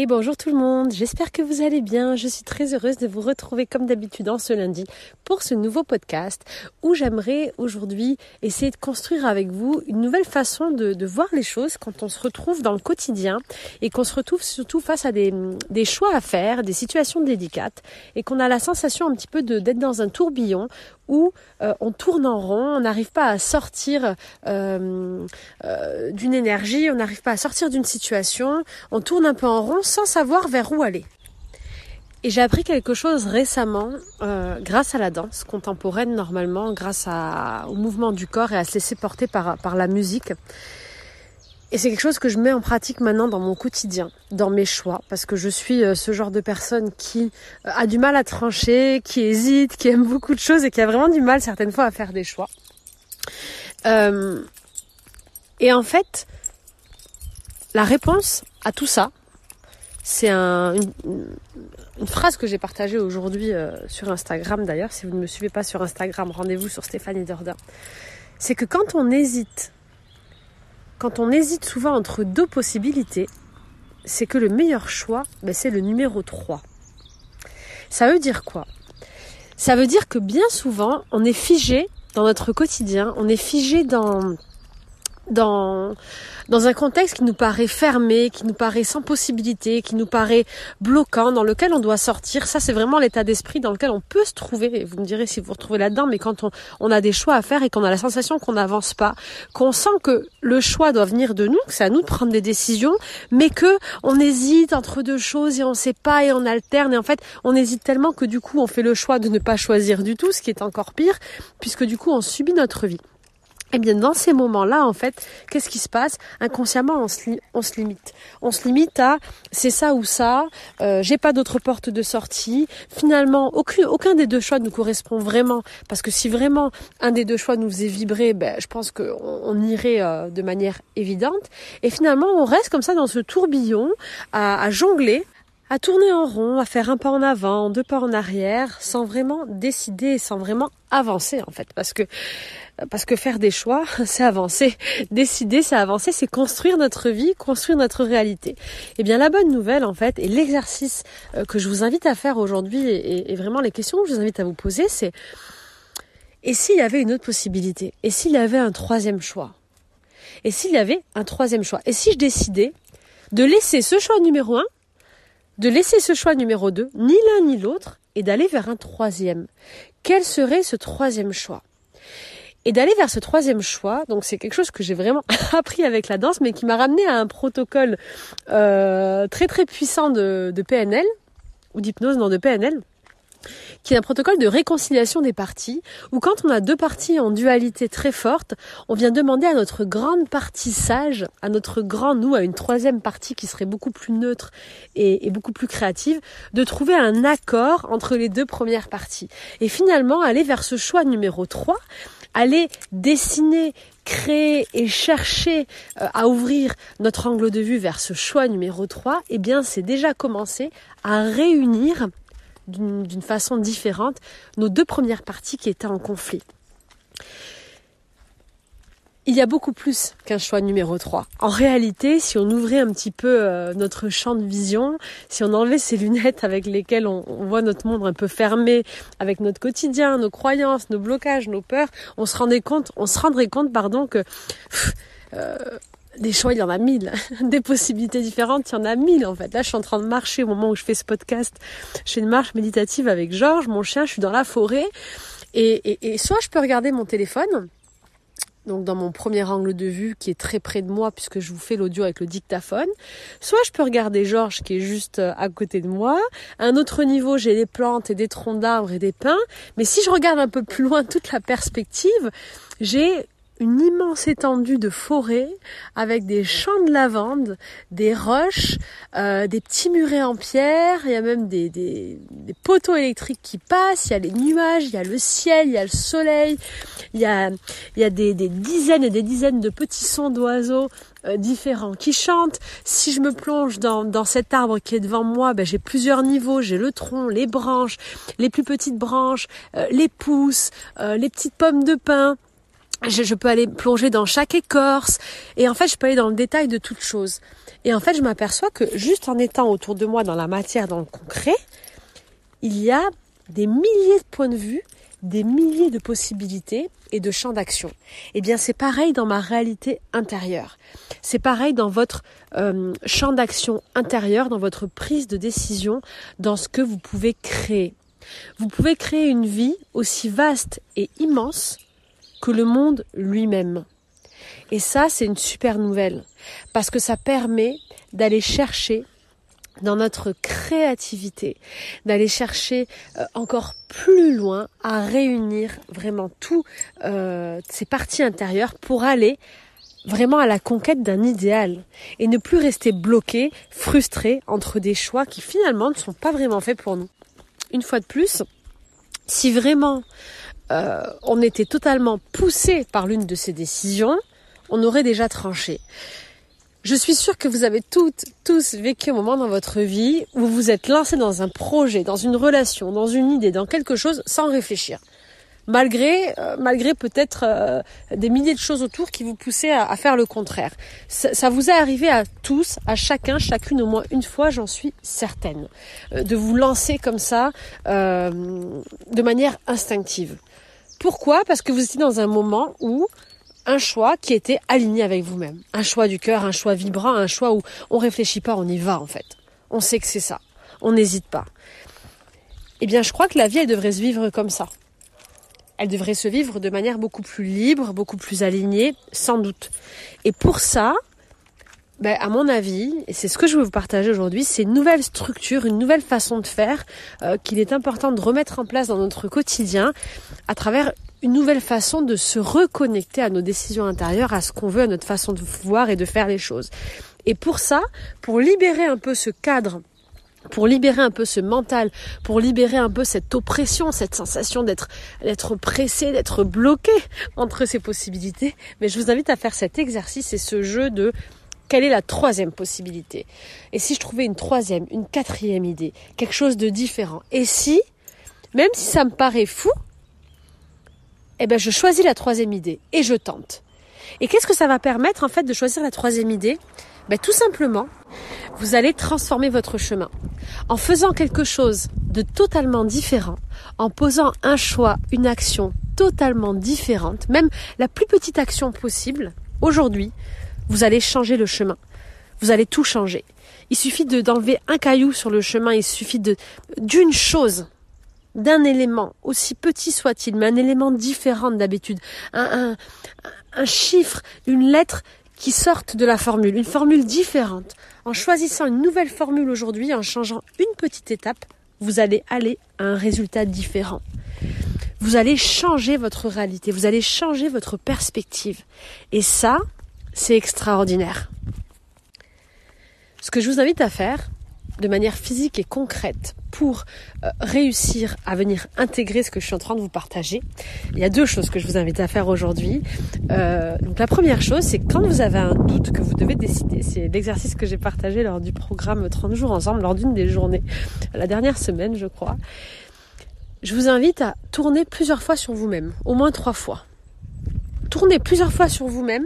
Et bonjour tout le monde, j'espère que vous allez bien. Je suis très heureuse de vous retrouver comme d'habitude en ce lundi pour ce nouveau podcast où j'aimerais aujourd'hui essayer de construire avec vous une nouvelle façon de, voir les choses quand on se retrouve dans le quotidien et qu'on se retrouve surtout face à des, choix à faire, des situations délicates et qu'on a la sensation un petit peu d'être dans un tourbillon où euh, on tourne en rond, on n'arrive pas à sortir euh, euh, d'une énergie, on n'arrive pas à sortir d'une situation, on tourne un peu en rond sans savoir vers où aller. Et j'ai appris quelque chose récemment grâce à la danse contemporaine normalement, grâce au mouvement du corps et à se laisser porter par, par la musique. Et c'est quelque chose que je mets en pratique maintenant dans mon quotidien, dans mes choix, parce que je suis euh, ce genre de personne qui euh, a du mal à trancher, qui hésite, qui aime beaucoup de choses et qui a vraiment du mal certaines fois à faire des choix. Euh, et en fait, la réponse à tout ça, c'est une, phrase que j'ai partagée aujourd'hui sur Instagram d'ailleurs. Si vous ne me suivez pas sur Instagram, rendez-vous sur Stéphanie Dordain. C'est que quand on hésite quand on hésite souvent entre deux possibilités, c'est que le meilleur choix, ben, c'est le numéro 3. Ça veut dire quoi? Ça veut dire que bien souvent, on est figé dans notre quotidien, on est figé dans dans, dans un contexte qui nous paraît fermé, qui nous paraît sans possibilité, qui nous paraît bloquant, dans lequel on doit sortir. Ça, c'est vraiment l'état d'esprit dans lequel on peut se trouver. vous me direz si vous vous retrouvez là-dedans, mais quand on, on a des choix à faire et qu'on a la sensation qu'on n'avance pas, qu'on sent que le choix doit venir de nous, que c'est à nous de prendre des décisions, mais que on hésite entre deux choses et on sait pas et on alterne. Et en fait, on hésite tellement que du coup, on fait le choix de ne pas choisir du tout, ce qui est encore pire, puisque du coup, on subit notre vie. Eh bien, dans ces moments-là, en fait, qu'est-ce qui se passe? Inconsciemment, on se, limite. On se limite à c'est ça ou ça. Euh, J'ai pas d'autre porte de sortie. Finalement, aucun, des deux choix nous correspond vraiment, parce que si vraiment un des deux choix nous faisait vibrer, ben, je pense qu'on on irait euh, de manière évidente. Et finalement, on reste comme ça dans ce tourbillon à jongler à tourner en rond, à faire un pas en avant, deux pas en arrière, sans vraiment décider, sans vraiment avancer en fait, parce que parce que faire des choix, c'est avancer. Décider, c'est avancer, c'est construire notre vie, construire notre réalité. Eh bien, la bonne nouvelle, en fait, et l'exercice euh, que je vous invite à faire aujourd'hui, et, vraiment les questions que je vous invite à vous poser, c'est et s'il y avait une autre possibilité? Et s'il y avait un troisième choix? Et s'il y avait un troisième choix? Et si je décidais de laisser ce choix numéro un, de laisser ce choix numéro deux, ni l'un ni l'autre, et d'aller vers un troisième Quel serait ce troisième choix? Et d'aller vers ce troisième choix. Donc c'est quelque chose que j'ai vraiment appris avec la danse, mais qui m'a ramené à un protocole euh, très très puissant de, de PNL ou d'hypnose, non de PNL qui est un protocole de réconciliation des parties, où quand on a deux parties en dualité très forte, on vient demander à notre grande partie sage, à notre grand nous, à une troisième partie qui serait beaucoup plus neutre et, beaucoup plus créative, de trouver un accord entre les deux premières parties. Et finalement, aller vers ce choix numéro 3, aller dessiner, créer et chercher euh, à ouvrir notre angle de vue vers ce choix numéro 3, eh bien c'est déjà commencer à réunir d'une façon différente nos deux premières parties qui étaient en conflit il y a beaucoup plus qu'un choix numéro 3. En réalité, si on ouvrait un petit peu euh, notre champ de vision, si on enlevait ces lunettes avec lesquelles on, voit notre monde un peu fermé, avec notre quotidien, nos croyances, nos blocages, nos peurs, on se rendrait compte, on se rendrait compte, pardon, que euh, des choix, il y en a mille. Des possibilités différentes, il y en a mille en fait. Là, je suis en train de marcher au moment où je fais ce podcast. Je fais une marche méditative avec Georges, mon chien, je suis dans la forêt. et soit je peux regarder mon téléphone, donc dans mon premier angle de vue qui est très près de moi puisque je vous fais l'audio avec le dictaphone. Soit je peux regarder Georges qui est juste euh, à côté de moi. À un autre niveau, j'ai des plantes et des troncs d'arbres et des pins. Mais si je regarde un peu plus loin toute la perspective, j'ai une immense étendue de forêt avec des champs de lavande, des roches, euh, des petits murets en pierre, il y a même des, des, poteaux électriques qui passent, il y a les nuages, il y a le ciel, il y a le soleil, il y a, il y a des, des dizaines et des dizaines de petits sons d'oiseaux euh, différents qui chantent. Si je me plonge dans, dans cet arbre qui est devant moi, ben, j'ai plusieurs niveaux, j'ai le tronc, les branches, les plus petites branches, euh, les pousses, les petites pommes de pin, je, peux aller plonger dans chaque écorce et en fait je peux aller dans le détail de toutes choses. Et en fait je m'aperçois que juste en étant autour de moi dans la matière, dans le concret, il y a des milliers de points de vue, des milliers de possibilités et de champs d'action. Eh bien c'est pareil dans ma réalité intérieure. C'est pareil dans votre euh, champ d'action intérieur, dans votre prise de décision, dans ce que vous pouvez créer. Vous pouvez créer une vie aussi vaste et immense que le monde lui-même. Et ça, c'est une super nouvelle, parce que ça permet d'aller chercher dans notre créativité, d'aller chercher euh, encore plus loin à réunir vraiment toutes euh, ces parties intérieures pour aller vraiment à la conquête d'un idéal et ne plus rester bloqué, frustré entre des choix qui finalement ne sont pas vraiment faits pour nous. Une fois de plus, si vraiment euh, on était totalement poussé par l'une de ces décisions, on aurait déjà tranché. Je suis sûre que vous avez toutes, tous vécu un moment dans votre vie où vous vous êtes lancé dans un projet, dans une relation, dans une idée, dans quelque chose sans réfléchir malgré euh, malgré peut-être euh, des milliers de choses autour qui vous poussaient à, faire le contraire. Ça, vous est arrivé à tous, à chacun, chacune au moins une fois, j'en suis certaine, euh, de vous lancer comme ça de manière instinctive. Pourquoi? Parce que vous étiez dans un moment où un choix qui était aligné avec vous-même, un choix du cœur, un choix vibrant, un choix où on réfléchit pas, on y va en fait. On sait que c'est ça, on n'hésite pas. Eh bien, je crois que la vie elle devrait se vivre comme ça elle devrait se vivre de manière beaucoup plus libre, beaucoup plus alignée, sans doute. Et pour ça, ben, à mon avis, et c'est ce que je veux vous partager aujourd'hui, c'est une nouvelle structure, une nouvelle façon de faire euh, qu'il est important de remettre en place dans notre quotidien à travers une nouvelle façon de se reconnecter à nos décisions intérieures, à ce qu'on veut, à notre façon de voir et de faire les choses. Et pour ça, pour libérer un peu ce cadre pour libérer un peu ce mental, pour libérer un peu cette oppression, cette sensation d'être d'être pressé, d'être bloqué entre ces possibilités. Mais je vous invite à faire cet exercice et ce jeu de quelle est la troisième possibilité? Et si je trouvais une troisième, une quatrième idée, quelque chose de différent? Et si, même si ça me paraît fou, eh ben je choisis la troisième idée et je tente. Et qu'est-ce que ça va permettre en fait de choisir la troisième idée? Ben, Tout simplement, vous allez transformer votre chemin. En faisant quelque chose de totalement différent, en posant un choix, une action totalement différente, même la plus petite action possible, aujourd'hui, vous allez changer le chemin. Vous allez tout changer. Il suffit d'enlever un caillou sur le chemin, il suffit de d'une chose, d'un élément, aussi petit soit-il, mais un élément différent d'habitude, un, un chiffre, une lettre qui sortent de la formule, une formule différente. En choisissant une nouvelle formule aujourd'hui, en changeant une petite étape, vous allez aller à un résultat différent. Vous allez changer votre réalité, vous allez changer votre perspective. Et ça, c'est extraordinaire. Ce que je vous invite à faire, de manière physique et concrète pour euh, réussir à venir intégrer ce que je suis en train de vous partager, il y a deux choses que je vous invite à faire aujourd'hui. Euh, donc la première chose, c'est quand vous avez un doute que vous devez décider, c'est l'exercice que j'ai partagé lors du programme 30 jours ensemble, lors d'une des journées, la dernière semaine je crois. Je vous invite à tourner plusieurs fois sur vous-même, au moins trois fois. Tournez plusieurs fois sur vous-même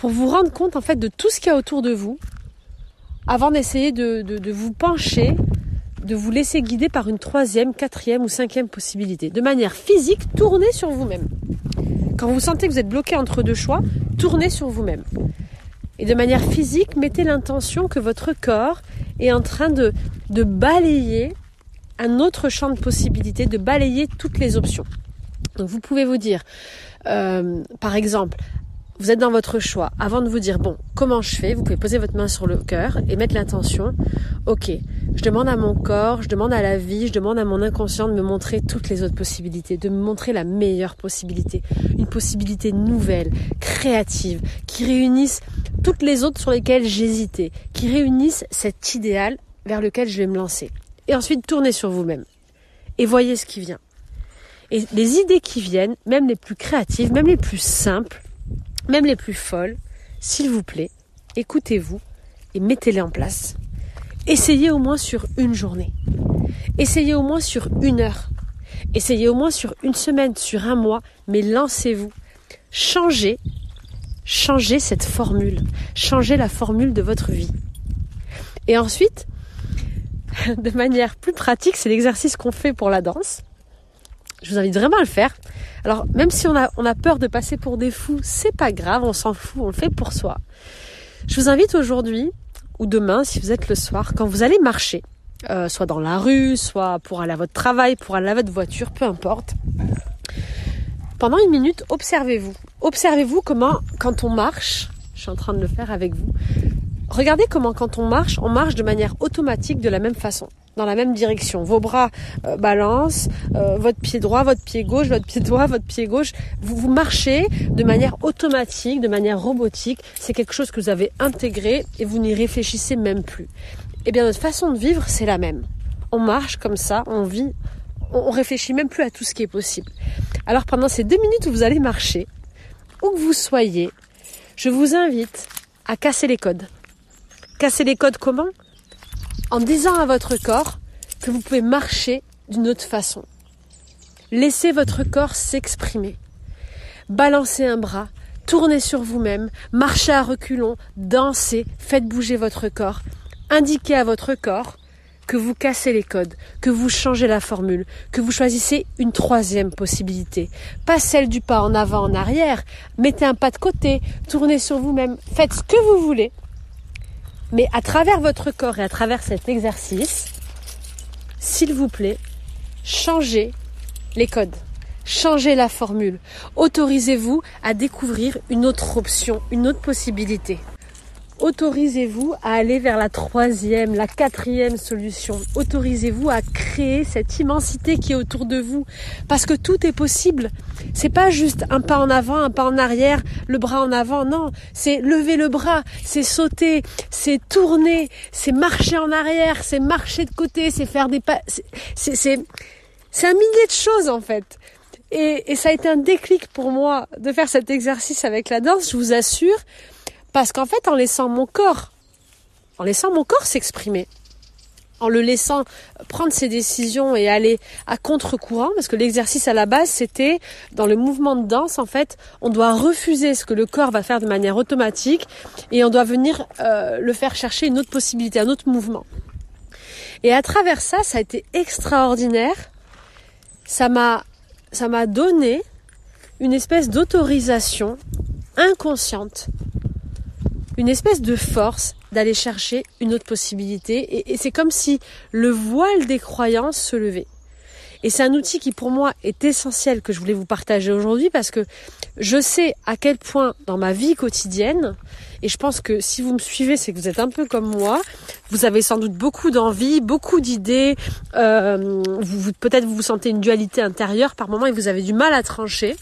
pour vous rendre compte en fait de tout ce qu'il y a autour de vous avant d'essayer de, vous pencher, de vous laisser guider par une troisième, quatrième ou cinquième possibilité. De manière physique, tournez sur vous-même. Quand vous sentez que vous êtes bloqué entre deux choix, tournez sur vous-même. Et de manière physique, mettez l'intention que votre corps est en train de, de balayer un autre champ de possibilités, de balayer toutes les options. Donc vous pouvez vous dire, euh, par exemple, vous êtes dans votre choix, avant de vous dire, bon, comment je fais, vous pouvez poser votre main sur le cœur et mettre l'intention, ok, je demande à mon corps, je demande à la vie, je demande à mon inconscient de me montrer toutes les autres possibilités, de me montrer la meilleure possibilité, une possibilité nouvelle, créative, qui réunisse toutes les autres sur lesquelles j'hésitais, qui réunisse cet idéal vers lequel je vais me lancer. Et ensuite, tournez sur vous-même et voyez ce qui vient. Et les idées qui viennent, même les plus créatives, même les plus simples, même les plus folles, s'il vous plaît, écoutez-vous et mettez-les en place. Essayez au moins sur une journée. Essayez au moins sur une heure. Essayez au moins sur une semaine, sur un mois, mais lancez-vous. Changez, changez cette formule. Changez la formule de votre vie. Et ensuite, de manière plus pratique, c'est l'exercice qu'on fait pour la danse. Je vous invite vraiment à le faire. Alors, même si on a, peur de passer pour des fous, c'est pas grave, on s'en fout, on le fait pour soi. Je vous invite aujourd'hui, ou demain, si vous êtes le soir, quand vous allez marcher, euh, soit dans la rue, soit pour aller à votre travail, pour aller à votre voiture, peu importe. Pendant une minute, observez-vous. Observez-vous comment, quand on marche, je suis en train de le faire avec vous, regardez comment quand on marche, on marche de manière automatique de la même façon dans la même direction. Vos bras euh, balancent, euh, votre pied droit, votre pied gauche, votre pied droit, votre pied gauche. Vous, marchez de manière automatique, de manière robotique. C'est quelque chose que vous avez intégré et vous n'y réfléchissez même plus. Eh bien, notre façon de vivre, c'est la même. On marche comme ça, on vit, on, on réfléchit même plus à tout ce qui est possible. Alors pendant ces deux minutes où vous allez marcher, où que vous soyez, je vous invite à casser les codes. Casser les codes comment? En disant à votre corps que vous pouvez marcher d'une autre façon. Laissez votre corps s'exprimer. Balancez un bras, tournez sur vous-même, marchez à reculons, dansez, faites bouger votre corps. Indiquez à votre corps que vous cassez les codes, que vous changez la formule, que vous choisissez une troisième possibilité. Pas celle du pas en avant, en arrière. Mettez un pas de côté, tournez sur vous-même, faites ce que vous voulez, mais à travers votre corps et à travers cet exercice, s'il vous plaît, changez les codes, changez la formule. Autorisez-vous à découvrir une autre option, une autre possibilité autorisez-vous à aller vers la troisième, la quatrième solution. Autorisez-vous à créer cette immensité qui est autour de vous. Parce que tout est possible. C'est pas juste un pas en avant, un pas en arrière, le bras en avant. Non. C'est lever le bras, c'est sauter, c'est tourner, c'est marcher en arrière, c'est marcher de côté, c'est faire des pas. C'est, c'est, c'est un millier de choses, en fait. Et, et ça a été un déclic pour moi de faire cet exercice avec la danse, je vous assure. Parce qu'en fait, en laissant mon corps, en laissant mon corps s'exprimer, en le laissant prendre ses décisions et aller à contre-courant, parce que l'exercice à la base, c'était dans le mouvement de danse, en fait, on doit refuser ce que le corps va faire de manière automatique et on doit venir euh, le faire chercher une autre possibilité, un autre mouvement. Et à travers ça, ça a été extraordinaire. Ça m'a, ça m'a donné une espèce d'autorisation inconsciente une espèce de force d'aller chercher une autre possibilité. Et, c'est comme si le voile des croyances se levait. Et c'est un outil qui pour moi est essentiel que je voulais vous partager aujourd'hui parce que je sais à quel point dans ma vie quotidienne, et je pense que si vous me suivez, c'est que vous êtes un peu comme moi, vous avez sans doute beaucoup d'envie, beaucoup d'idées, euh, vous, peut-être vous vous sentez une dualité intérieure par moment et vous avez du mal à trancher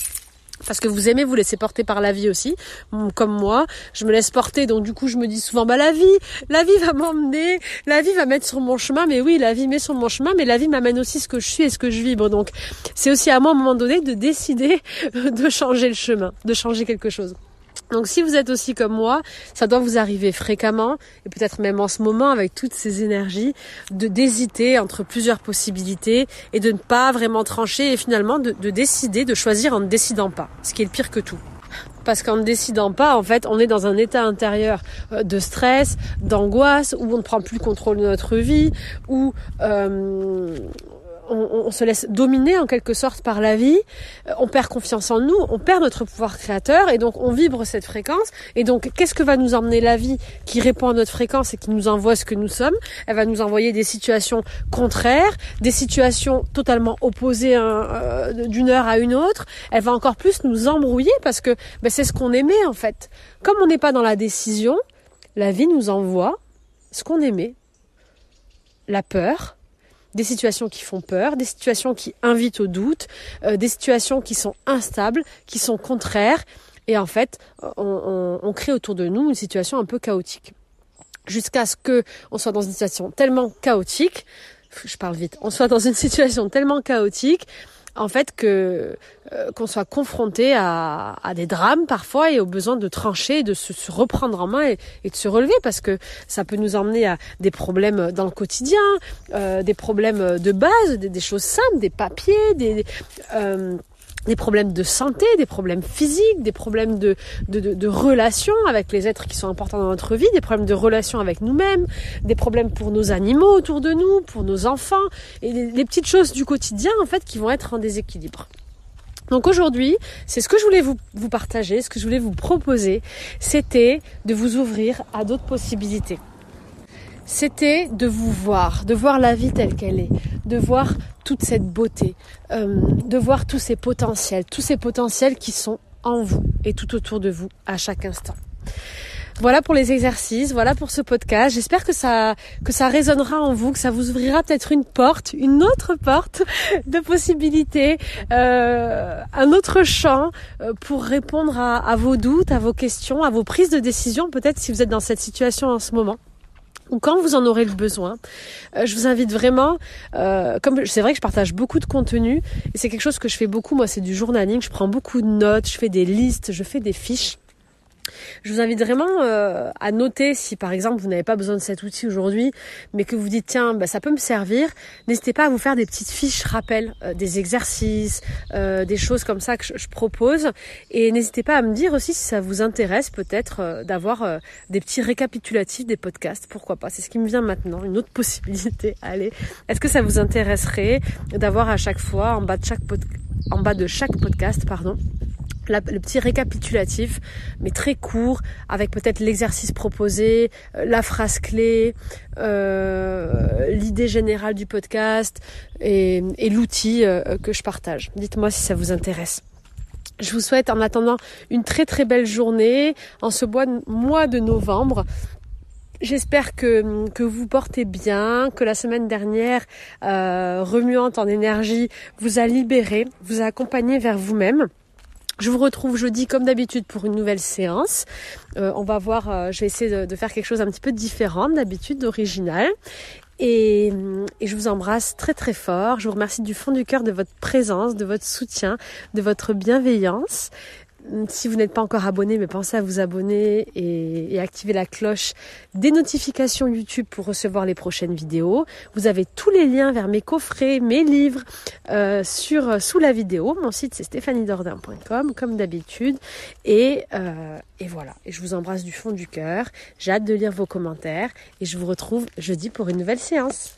parce que vous aimez vous laisser porter par la vie aussi, comme moi, je me laisse porter, donc du coup je me dis souvent bah la vie, la vie va m'emmener, la vie va mettre sur mon chemin, mais oui la vie met sur mon chemin, mais la vie m'amène aussi ce que je suis et ce que je vibre, donc c'est aussi à moi à un moment donné de décider de changer le chemin, de changer quelque chose. Donc si vous êtes aussi comme moi, ça doit vous arriver fréquemment, et peut-être même en ce moment avec toutes ces énergies, de d'hésiter entre plusieurs possibilités et de ne pas vraiment trancher et finalement de, de décider, de choisir en ne décidant pas, ce qui est le pire que tout. Parce qu'en ne décidant pas, en fait, on est dans un état intérieur euh, de stress, d'angoisse, où on ne prend plus le contrôle de notre vie, où euh, on, se laisse dominer en quelque sorte par la vie, euh, on perd confiance en nous, on perd notre pouvoir créateur et donc on vibre cette fréquence. Et donc qu'est-ce que va nous emmener la vie qui répond à notre fréquence et qui nous envoie ce que nous sommes? Elle va nous envoyer des situations contraires, des situations totalement opposées euh, d'une heure à une autre. Elle va encore plus nous embrouiller parce que ben, c'est ce qu'on aimait en fait. Comme on n'est pas dans la décision, la vie nous envoie ce qu'on aimait. La peur, des situations qui font peur, des situations qui invitent au doute, euh, des situations qui sont instables, qui sont contraires. Et en fait, on, crée autour de nous une situation un peu chaotique. Jusqu'à ce que on soit dans une situation tellement chaotique, je parle vite, on soit dans une situation tellement chaotique en fait que euh, qu'on soit confronté à, à, des drames parfois et au besoin de trancher, de se, se reprendre en main et, et, de se relever parce que ça peut nous emmener à des problèmes dans le quotidien, euh, des problèmes de base, des, des, choses simples, des papiers, des euh, des problèmes de santé, des problèmes physiques, des problèmes de, de, relations avec les êtres qui sont importants dans notre vie, des problèmes de relations avec nous-mêmes, des problèmes pour nos animaux autour de nous, pour nos enfants, et les, petites choses du quotidien en fait qui vont être en déséquilibre. Donc aujourd'hui, c'est ce que je voulais vous partager, ce que je voulais vous proposer, c'était de vous ouvrir à d'autres possibilités c'était de vous voir, de voir la vie telle qu'elle est, de voir toute cette beauté, euh, de voir tous ces potentiels, tous ces potentiels qui sont en vous et tout autour de vous à chaque instant. Voilà pour les exercices, voilà pour ce podcast. J'espère que ça que ça résonnera en vous, que ça vous ouvrira peut-être une porte, une autre porte de possibilités, euh, un autre champ euh, pour répondre à, à vos doutes, à vos questions, à vos prises de décision, peut-être si vous êtes dans cette situation en ce moment ou quand vous en aurez le besoin. Euh, je vous invite vraiment, euh, comme c'est vrai que je partage beaucoup de contenu, et c'est quelque chose que je fais beaucoup, moi c'est du journaling, je prends beaucoup de notes, je fais des listes, je fais des fiches. Je vous invite vraiment euh, à noter si par exemple vous n'avez pas besoin de cet outil aujourd'hui, mais que vous dites tiens bah, ça peut me servir. N'hésitez pas à vous faire des petites fiches rappel, euh, des exercices, euh, des choses comme ça que je, propose. Et n'hésitez pas à me dire aussi si ça vous intéresse peut-être d'avoir des petits récapitulatifs des podcasts. Pourquoi pas? C'est ce qui me vient maintenant, une autre possibilité. Allez, est-ce que ça vous intéresserait d'avoir à chaque fois en bas de chaque en bas de chaque podcast, pardon, le petit récapitulatif, mais très court, avec peut-être l'exercice proposé, euh, la phrase clé, euh, l'idée générale du podcast et, l'outil euh, que je partage. Dites-moi si ça vous intéresse. Je vous souhaite en attendant une très très belle journée en ce mois de novembre. J'espère que, que vous portez bien, que la semaine dernière, remuante en énergie, vous a libéré, vous a accompagné vers vous-même. Je vous retrouve jeudi comme d'habitude pour une nouvelle séance. Euh, on va voir, euh, je vais essayer de, faire quelque chose un petit peu différent d'habitude, d'original. Et, et, je vous embrasse très très fort. Je vous remercie du fond du cœur de votre présence, de votre soutien, de votre bienveillance. Si vous n'êtes pas encore abonné, mais pensez à vous abonner et, activer la cloche des notifications YouTube pour recevoir les prochaines vidéos. Vous avez tous les liens vers mes coffrets, mes livres euh, sur sous la vidéo. Mon site c'est stéphaniedordin.com comme d'habitude. Et, euh, et voilà. Et je vous embrasse du fond du cœur. J'ai hâte de lire vos commentaires et je vous retrouve jeudi pour une nouvelle séance.